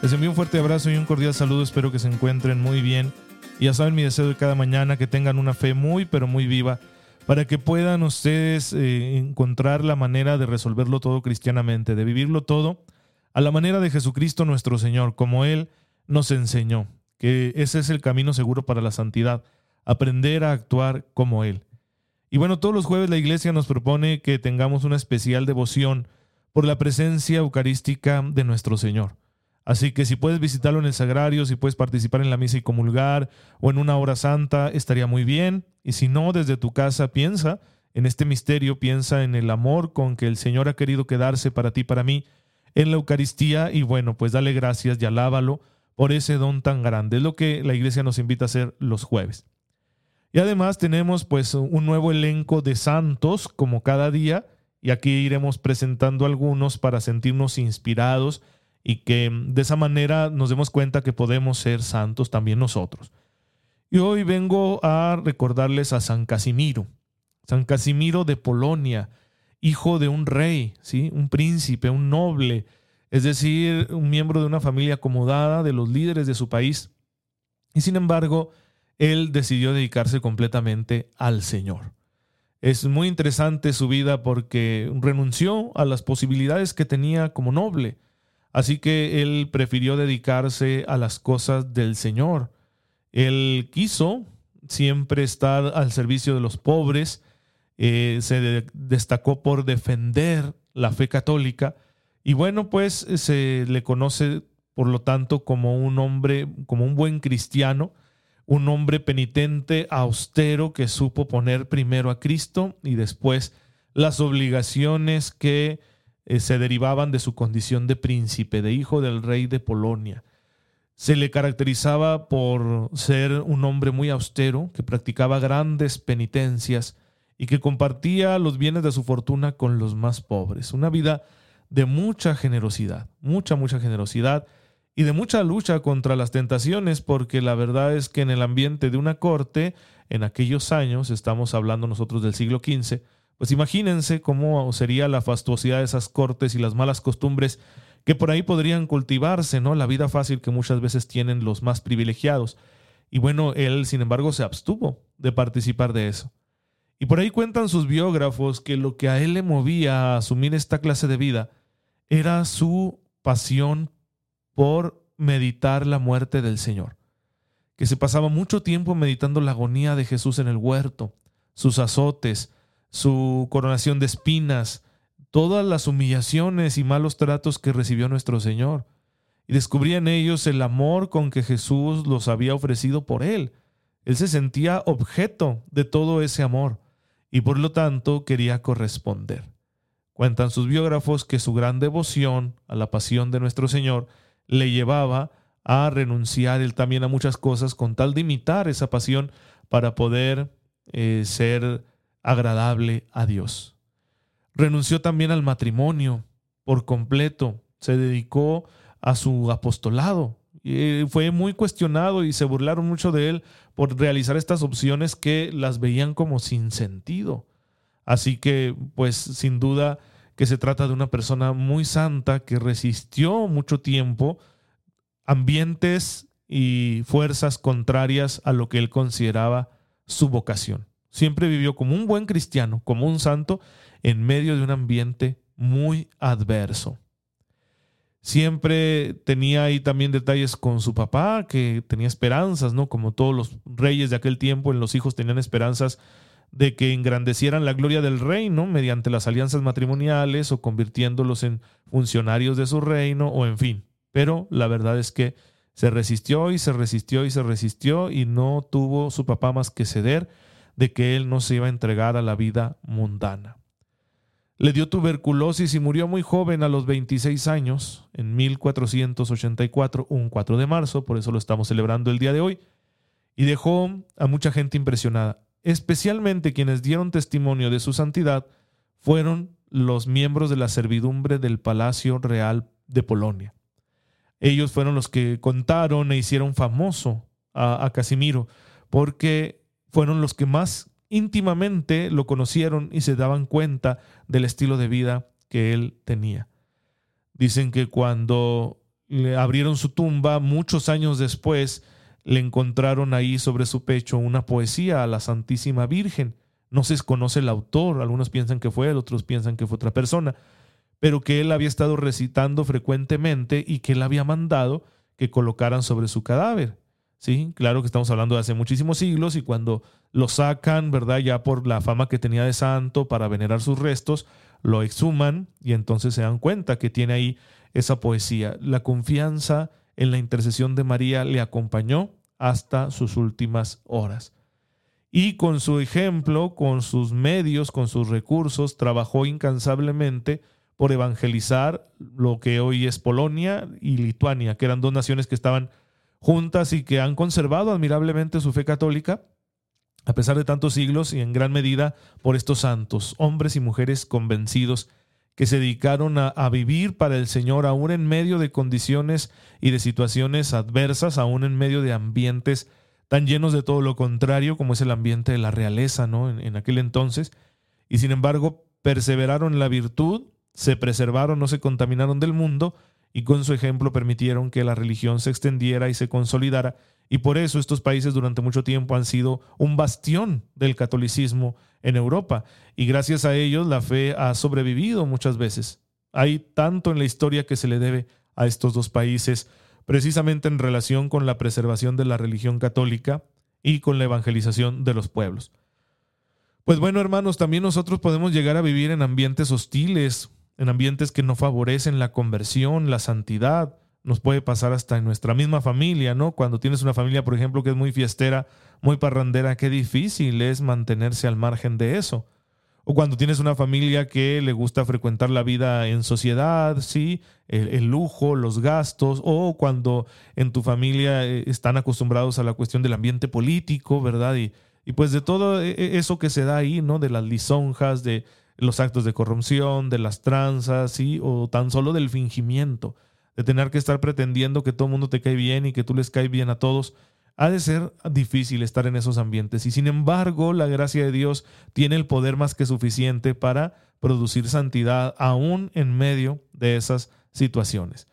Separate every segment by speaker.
Speaker 1: Les envío un fuerte abrazo y un cordial saludo. Espero que se encuentren muy bien. Y ya saben mi deseo de cada mañana, que tengan una fe muy, pero muy viva, para que puedan ustedes eh, encontrar la manera de resolverlo todo cristianamente, de vivirlo todo a la manera de Jesucristo nuestro Señor, como Él nos enseñó, que ese es el camino seguro para la santidad, aprender a actuar como Él. Y bueno, todos los jueves la iglesia nos propone que tengamos una especial devoción por la presencia eucarística de nuestro Señor. Así que si puedes visitarlo en el sagrario, si puedes participar en la misa y comulgar o en una hora santa, estaría muy bien. Y si no, desde tu casa piensa en este misterio, piensa en el amor con que el Señor ha querido quedarse para ti, para mí, en la Eucaristía y bueno, pues dale gracias y alábalo por ese don tan grande. Es lo que la iglesia nos invita a hacer los jueves. Y además tenemos pues un nuevo elenco de santos como cada día y aquí iremos presentando algunos para sentirnos inspirados y que de esa manera nos demos cuenta que podemos ser santos también nosotros. Y hoy vengo a recordarles a San Casimiro, San Casimiro de Polonia, hijo de un rey, ¿sí? un príncipe, un noble, es decir, un miembro de una familia acomodada de los líderes de su país. Y sin embargo, él decidió dedicarse completamente al Señor. Es muy interesante su vida porque renunció a las posibilidades que tenía como noble. Así que él prefirió dedicarse a las cosas del Señor. Él quiso siempre estar al servicio de los pobres, eh, se destacó por defender la fe católica y bueno, pues se le conoce por lo tanto como un hombre, como un buen cristiano, un hombre penitente, austero, que supo poner primero a Cristo y después las obligaciones que eh, se derivaban de su condición de príncipe, de hijo del rey de Polonia. Se le caracterizaba por ser un hombre muy austero, que practicaba grandes penitencias y que compartía los bienes de su fortuna con los más pobres. Una vida de mucha generosidad, mucha, mucha generosidad y de mucha lucha contra las tentaciones, porque la verdad es que en el ambiente de una corte, en aquellos años, estamos hablando nosotros del siglo XV, pues imagínense cómo sería la fastuosidad de esas cortes y las malas costumbres que por ahí podrían cultivarse, ¿no? La vida fácil que muchas veces tienen los más privilegiados. Y bueno, él, sin embargo, se abstuvo de participar de eso. Y por ahí cuentan sus biógrafos que lo que a él le movía a asumir esta clase de vida era su pasión por meditar la muerte del Señor, que se pasaba mucho tiempo meditando la agonía de Jesús en el huerto, sus azotes, su coronación de espinas, todas las humillaciones y malos tratos que recibió nuestro Señor. Y descubría en ellos el amor con que Jesús los había ofrecido por él. Él se sentía objeto de todo ese amor y por lo tanto quería corresponder. Cuentan sus biógrafos que su gran devoción a la pasión de nuestro Señor le llevaba a renunciar él también a muchas cosas con tal de imitar esa pasión para poder eh, ser agradable a Dios. Renunció también al matrimonio por completo, se dedicó a su apostolado. Y fue muy cuestionado y se burlaron mucho de él por realizar estas opciones que las veían como sin sentido. Así que, pues, sin duda, que se trata de una persona muy santa que resistió mucho tiempo ambientes y fuerzas contrarias a lo que él consideraba su vocación. Siempre vivió como un buen cristiano, como un santo, en medio de un ambiente muy adverso. Siempre tenía ahí también detalles con su papá, que tenía esperanzas, ¿no? Como todos los reyes de aquel tiempo, en los hijos tenían esperanzas de que engrandecieran la gloria del reino mediante las alianzas matrimoniales o convirtiéndolos en funcionarios de su reino o en fin. Pero la verdad es que se resistió y se resistió y se resistió y no tuvo su papá más que ceder de que él no se iba a entregar a la vida mundana. le dio tuberculosis y murió muy joven a los 26 años, en 1484, un 4 de marzo, por eso lo estamos celebrando el día de hoy, y dejó a mucha gente impresionada. Especialmente quienes dieron testimonio de su santidad fueron los miembros de la servidumbre del Palacio Real de Polonia. Ellos fueron los que contaron e hicieron famoso a, a Casimiro, porque fueron los que más íntimamente lo conocieron y se daban cuenta del estilo de vida que él tenía. Dicen que cuando le abrieron su tumba, muchos años después, le encontraron ahí sobre su pecho una poesía a la Santísima Virgen. No se conoce el autor, algunos piensan que fue él, otros piensan que fue otra persona, pero que él había estado recitando frecuentemente y que él había mandado que colocaran sobre su cadáver. Sí, claro que estamos hablando de hace muchísimos siglos y cuando lo sacan, ¿verdad? Ya por la fama que tenía de santo para venerar sus restos, lo exhuman y entonces se dan cuenta que tiene ahí esa poesía. La confianza en la intercesión de María le acompañó hasta sus últimas horas. Y con su ejemplo, con sus medios, con sus recursos, trabajó incansablemente por evangelizar lo que hoy es Polonia y Lituania, que eran dos naciones que estaban juntas y que han conservado admirablemente su fe católica, a pesar de tantos siglos y en gran medida por estos santos, hombres y mujeres convencidos que se dedicaron a, vivir para el Señor aún en medio de condiciones y de situaciones adversas, aún en medio de ambientes tan llenos de todo lo contrario como es el ambiente de la realeza ¿no? en, en aquel entonces, y sin embargo perseveraron en la virtud, se preservaron, no se contaminaron del mundo, y con su ejemplo permitieron que la religión se extendiera y se consolidara, y por eso estos países durante mucho tiempo han sido un bastión del catolicismo en Europa, y gracias a ellos la fe ha sobrevivido muchas veces. Hay tanto en la historia que se le debe a estos dos países, precisamente en relación con la preservación de la religión católica y con la evangelización de los pueblos. Pues bueno, hermanos, también nosotros podemos llegar a vivir en ambientes hostiles, en ambientes que no favorecen la conversión, la santidad. Nos puede pasar hasta en nuestra misma familia, ¿no? Cuando tienes una familia, por ejemplo, que es muy fiestera, muy parrandera, qué difícil es mantenerse al margen de eso. O cuando tienes una familia que le gusta frecuentar la vida en sociedad, sí, el, lujo, los gastos, o cuando en tu familia eh, están acostumbrados a la cuestión del ambiente político, ¿verdad? Y, y pues de todo e, e, eso que se da ahí, ¿no? De las lisonjas, de, los actos de corrupción, de las tranzas, ¿sí? o tan solo del fingimiento, de tener que estar pretendiendo que todo el mundo te cae bien y que tú les caes bien a todos. Ha de ser difícil estar en esos ambientes y sin embargo la gracia de Dios tiene el poder más que suficiente para producir santidad aún en medio de esas situaciones.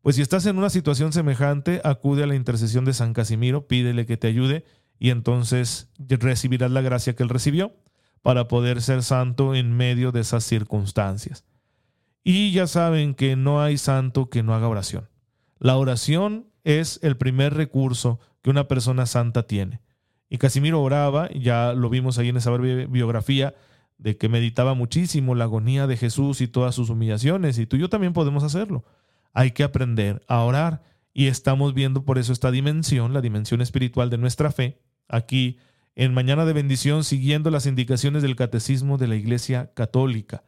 Speaker 1: Pues si estás en una situación semejante, acude a la intercesión de San Casimiro, pídele que te ayude y entonces recibirás la gracia que él recibió para poder ser santo en medio de esas circunstancias. Y ya saben que no hay santo que no haga oración. La oración es el primer recurso que una persona santa tiene. Y Casimiro oraba, ya lo vimos ahí en esa biografía, de que meditaba muchísimo la agonía de Jesús y todas sus humillaciones, y tú y yo también podemos hacerlo. Hay que aprender a orar y estamos viendo por eso esta dimensión, la dimensión espiritual de nuestra fe, aquí en Mañana de Bendición siguiendo las indicaciones del Catecismo de la Iglesia Católica.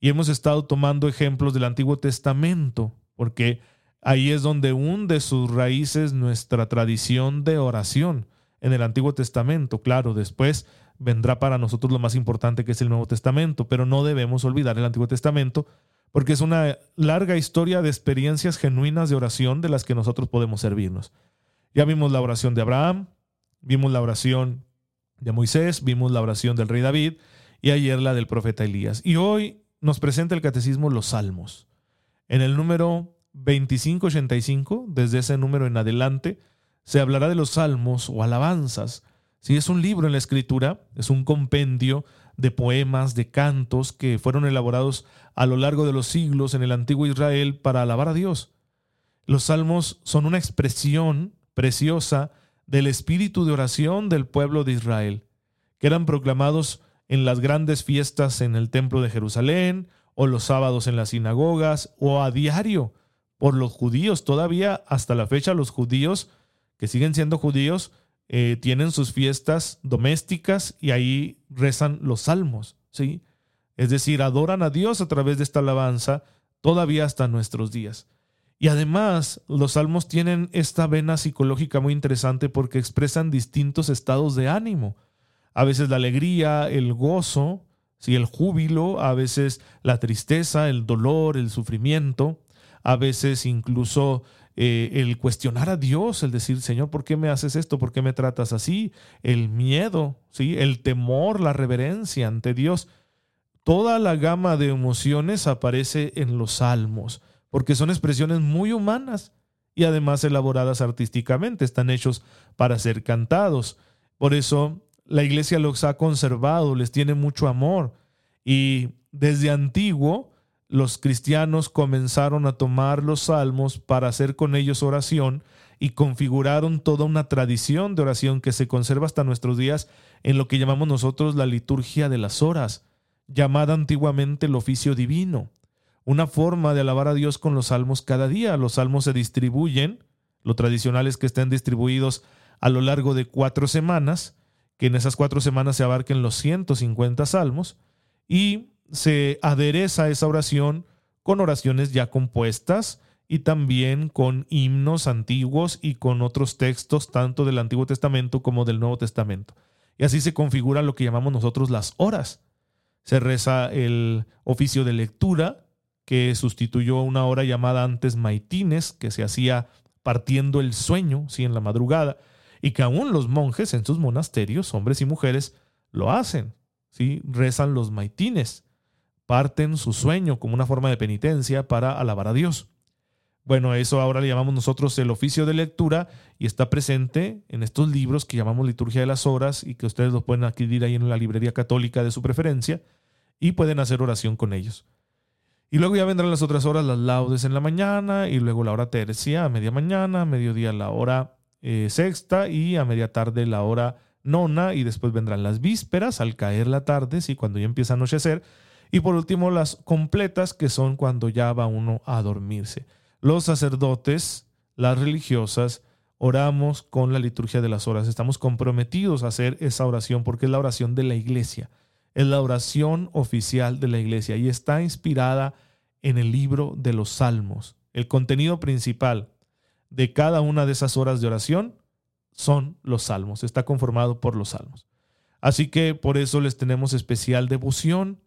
Speaker 1: Y hemos estado tomando ejemplos del Antiguo Testamento, porque ahí es donde hunde sus raíces nuestra tradición de oración en el Antiguo Testamento. Claro, después vendrá para nosotros lo más importante que es el Nuevo Testamento, pero no debemos olvidar el Antiguo Testamento porque es una larga historia de experiencias genuinas de oración de las que nosotros podemos servirnos. Ya vimos la oración de Abraham, vimos la oración de Moisés, vimos la oración del rey David y ayer la del profeta Elías. Y hoy nos presenta el catecismo los salmos. En el número 2585, desde ese número en adelante, se hablará de los salmos o alabanzas. Si es un libro en la escritura, es un compendio de poemas, de cantos que fueron elaborados a lo largo de los siglos en el antiguo Israel para alabar a Dios. Los salmos son una expresión preciosa del espíritu de oración del pueblo de Israel, que eran proclamados en las grandes fiestas en el templo de Jerusalén, o los sábados en las sinagogas, o a diario por los judíos. Todavía hasta la fecha los judíos, que siguen siendo judíos, eh, tienen sus fiestas domésticas y ahí rezan los salmos. ¿sí? Es decir, adoran a Dios a través de esta alabanza todavía hasta nuestros días. Y además, los salmos tienen esta vena psicológica muy interesante porque expresan distintos estados de ánimo. A veces la alegría, el gozo, el júbilo, a veces la tristeza, el dolor, el sufrimiento, a veces incluso eh, el cuestionar a Dios, el decir, Señor, ¿por qué me haces esto? ¿Por qué me tratas así? El miedo, ¿sí? el temor, la reverencia ante Dios. Toda la gama de emociones aparece en los salmos, porque son expresiones muy humanas y además elaboradas artísticamente, están hechos para ser cantados. Por eso la iglesia los ha conservado, les tiene mucho amor y desde antiguo los cristianos comenzaron a tomar los salmos para hacer con ellos oración y configuraron toda una tradición de oración que se conserva hasta nuestros días en lo que llamamos nosotros la liturgia de las horas, llamada antiguamente el oficio divino, una forma de alabar a Dios con los salmos cada día. Los salmos se distribuyen, lo tradicional es que estén distribuidos a lo largo de cuatro semanas, que en esas cuatro semanas se abarquen los 150 salmos, y se adereza esa oración con oraciones ya compuestas y también con himnos antiguos y con otros textos tanto del Antiguo Testamento como del Nuevo Testamento. Y así se configura lo que llamamos nosotros las horas. Se reza el oficio de lectura, que sustituyó una hora llamada antes maitines, que se hacía partiendo el sueño, sí, en la madrugada, y que aún los monjes en sus monasterios, hombres y mujeres, lo hacen, sí, rezan los maitines parten su sueño como una forma de penitencia para alabar a Dios. Bueno, eso ahora le llamamos nosotros el oficio de lectura y está presente en estos libros que llamamos Liturgia de las Horas y que ustedes los pueden adquirir ahí en la librería católica de su preferencia y pueden hacer oración con ellos. Y luego ya vendrán las otras horas, las laudes en la mañana y luego la hora tercia a media mañana, a mediodía la hora eh, sexta y a media tarde la hora nona y después vendrán las vísperas al caer la tarde, sí, cuando ya empieza a anochecer y por último, las completas, que son cuando ya va uno a dormirse. Los sacerdotes, las religiosas, oramos con la liturgia de las horas. Estamos comprometidos a hacer esa oración porque es la oración de la iglesia. Es la oración oficial de la iglesia y está inspirada en el libro de los salmos. El contenido principal de cada una de esas horas de oración son los salmos. Está conformado por los salmos. Así que por eso les tenemos especial devoción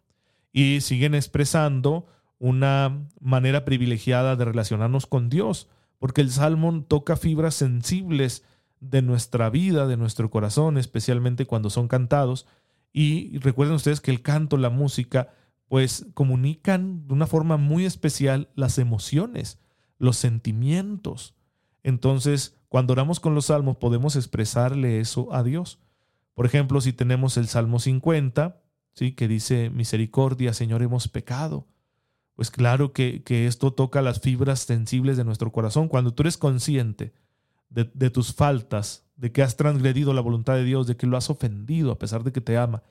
Speaker 1: y siguen expresando una manera privilegiada de relacionarnos con Dios, porque el salmo toca fibras sensibles de nuestra vida, de nuestro corazón, especialmente cuando son cantados. Y recuerden ustedes que el canto, la música, pues comunican de una forma muy especial las emociones, los sentimientos. Entonces, cuando oramos con los salmos, podemos expresarle eso a Dios. Por ejemplo, si tenemos el Salmo 50, ¿sí? que dice, misericordia, Señor, hemos pecado. Pues claro que, esto toca las fibras sensibles de nuestro corazón. Cuando tú eres consciente de, de tus faltas, de que has transgredido la voluntad de Dios, de que lo has ofendido a pesar de que te ama,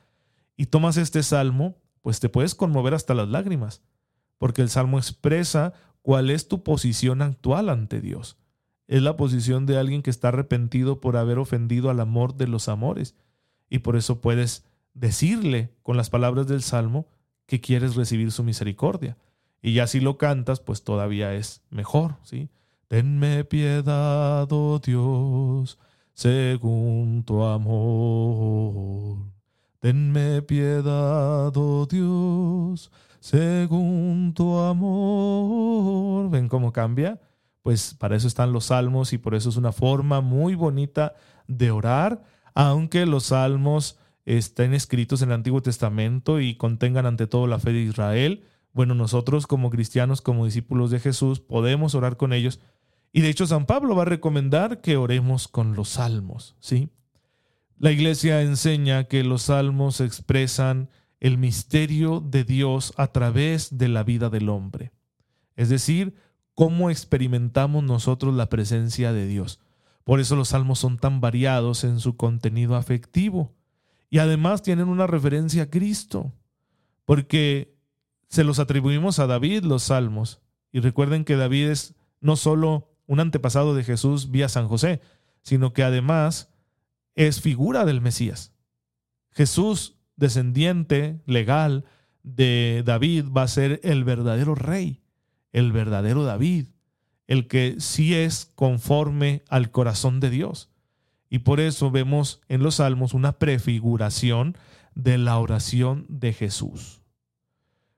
Speaker 1: y tomas este salmo, pues te puedes conmover hasta las lágrimas, porque el salmo expresa cuál es tu posición actual ante Dios. Es la posición de alguien que está arrepentido por haber ofendido al amor de los amores, y por eso puedes decirle con las palabras del Salmo que quieres recibir su misericordia. Y ya si lo cantas, pues todavía es mejor, ¿sí? Tenme piedad, oh Dios, según tu amor. Tenme piedad, oh Dios, según tu amor. ¿Ven cómo cambia? Pues para eso están los salmos y por eso es una forma muy bonita de orar, aunque los salmos estén escritos en el Antiguo Testamento y contengan ante todo la fe de Israel, bueno, nosotros como cristianos, como discípulos de Jesús, podemos orar con ellos. Y de hecho San Pablo va a recomendar que oremos con los salmos, ¿sí? La iglesia enseña que los salmos expresan el misterio de Dios a través de la vida del hombre. Es decir, cómo experimentamos nosotros la presencia de Dios. Por eso los salmos son tan variados en su contenido afectivo. Y además tienen una referencia a Cristo, porque se los atribuimos a David los salmos. Y recuerden que David es no solo un antepasado de Jesús vía San José, sino que además es figura del Mesías. Jesús, descendiente legal de David va a ser el verdadero rey, el verdadero David, el que sí es conforme al corazón de Dios. Y por eso vemos en los salmos una prefiguración de la oración de Jesús.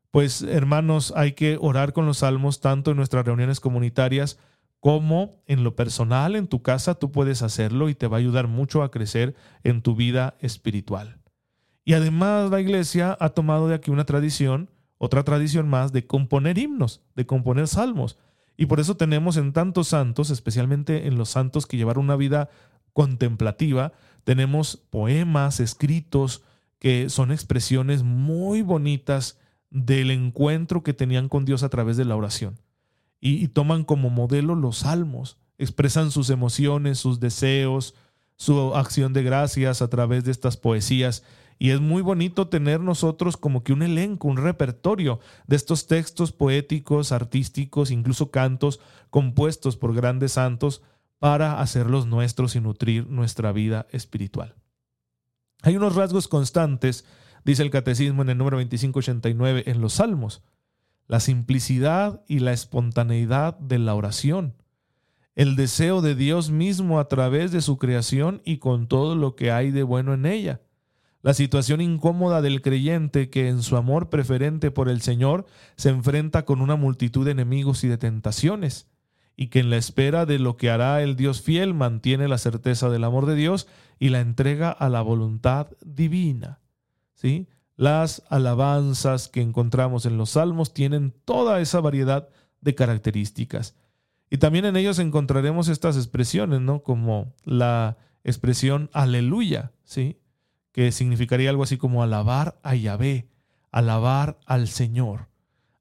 Speaker 1: Pues hermanos, hay que orar con los salmos tanto en nuestras reuniones comunitarias como en lo personal, en tu casa, tú puedes hacerlo y te va a ayudar mucho a crecer en tu vida espiritual. Y además la iglesia ha tomado de aquí una tradición, otra tradición más, de componer himnos, de componer salmos. Y por eso tenemos en tantos santos, especialmente en los santos que llevaron una vida contemplativa, tenemos poemas escritos que son expresiones muy bonitas del encuentro que tenían con Dios a través de la oración. Y, toman como modelo los salmos, expresan sus emociones, sus deseos, su acción de gracias a través de estas poesías. Y es muy bonito tener nosotros como que un elenco, un repertorio de estos textos poéticos, artísticos, incluso cantos compuestos por grandes santos para hacerlos nuestros y nutrir nuestra vida espiritual. Hay unos rasgos constantes, dice el Catecismo en el número 2589, en los Salmos. La simplicidad y la espontaneidad de la oración. El deseo de Dios mismo a través de su creación y con todo lo que hay de bueno en ella. La situación incómoda del creyente que en su amor preferente por el Señor se enfrenta con una multitud de enemigos y de tentaciones y que en la espera de lo que hará el Dios fiel mantiene la certeza del amor de Dios y la entrega a la voluntad divina. ¿Sí? Las alabanzas que encontramos en los salmos tienen toda esa variedad de características. Y también en ellos encontraremos estas expresiones, ¿no? Como la expresión aleluya, ¿sí? Que significaría algo así como alabar a Yahvé, alabar al Señor.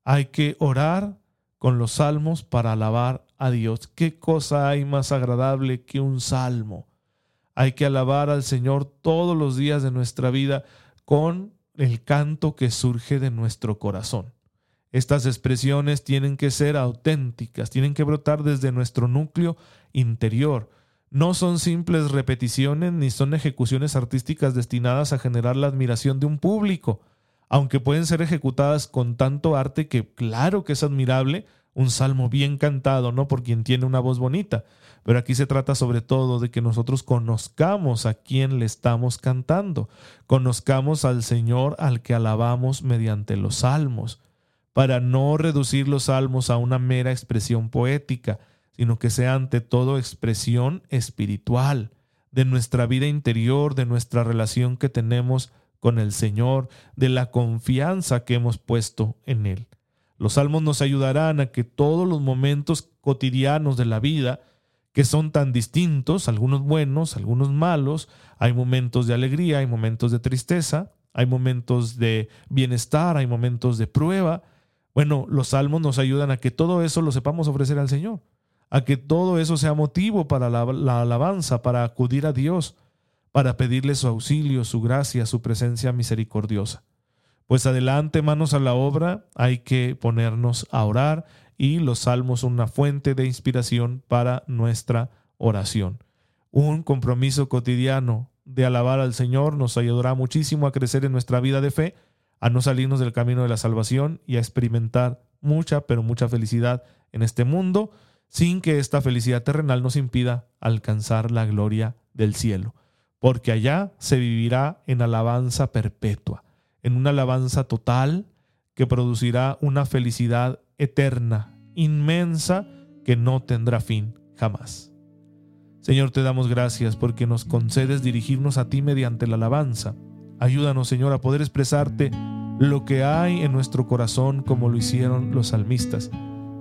Speaker 1: Hay que orar con los salmos para alabar a Dios. ¿Qué cosa hay más agradable que un salmo? Hay que alabar al Señor todos los días de nuestra vida con el canto que surge de nuestro corazón. Estas expresiones tienen que ser auténticas, tienen que brotar desde nuestro núcleo interior. No son simples repeticiones ni son ejecuciones artísticas destinadas a generar la admiración de un público, aunque pueden ser ejecutadas con tanto arte que claro que es admirable, un salmo bien cantado, no por quien tiene una voz bonita, pero aquí se trata sobre todo de que nosotros conozcamos a quien le estamos cantando, conozcamos al Señor al que alabamos mediante los salmos, para no reducir los salmos a una mera expresión poética, sino que sea ante todo expresión espiritual de nuestra vida interior, de nuestra relación que tenemos con el Señor, de la confianza que hemos puesto en Él. Los salmos nos ayudarán a que todos los momentos cotidianos de la vida, que son tan distintos, algunos buenos, algunos malos, hay momentos de alegría, hay momentos de tristeza, hay momentos de bienestar, hay momentos de prueba. Bueno, los salmos nos ayudan a que todo eso lo sepamos ofrecer al Señor, a que todo eso sea motivo para la, la alabanza, para acudir a Dios, para pedirle su auxilio, su gracia, su presencia misericordiosa. Pues adelante, manos a la obra, hay que ponernos a orar y los salmos una fuente de inspiración para nuestra oración. Un compromiso cotidiano de alabar al Señor nos ayudará muchísimo a crecer en nuestra vida de fe, a no salirnos del camino de la salvación y a experimentar mucha, pero mucha felicidad en este mundo, sin que esta felicidad terrenal nos impida alcanzar la gloria del cielo, porque allá se vivirá en alabanza perpetua en una alabanza total que producirá una felicidad eterna, inmensa, que no tendrá fin jamás. Señor, te damos gracias porque nos concedes dirigirnos a ti mediante la alabanza. Ayúdanos, Señor, a poder expresarte lo que hay en nuestro corazón como lo hicieron los salmistas,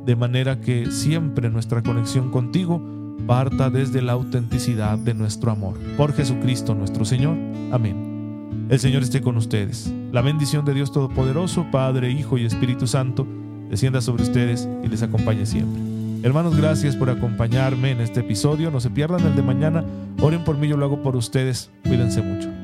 Speaker 1: de manera que siempre nuestra conexión contigo parta desde la autenticidad de nuestro amor. Por Jesucristo nuestro Señor. Amén. El Señor esté con ustedes. La bendición de Dios Todopoderoso, Padre, Hijo y Espíritu Santo, descienda sobre ustedes y les acompañe siempre. Hermanos, gracias por acompañarme en este episodio. No se pierdan el de mañana. Oren por mí, yo lo hago por ustedes. Cuídense mucho.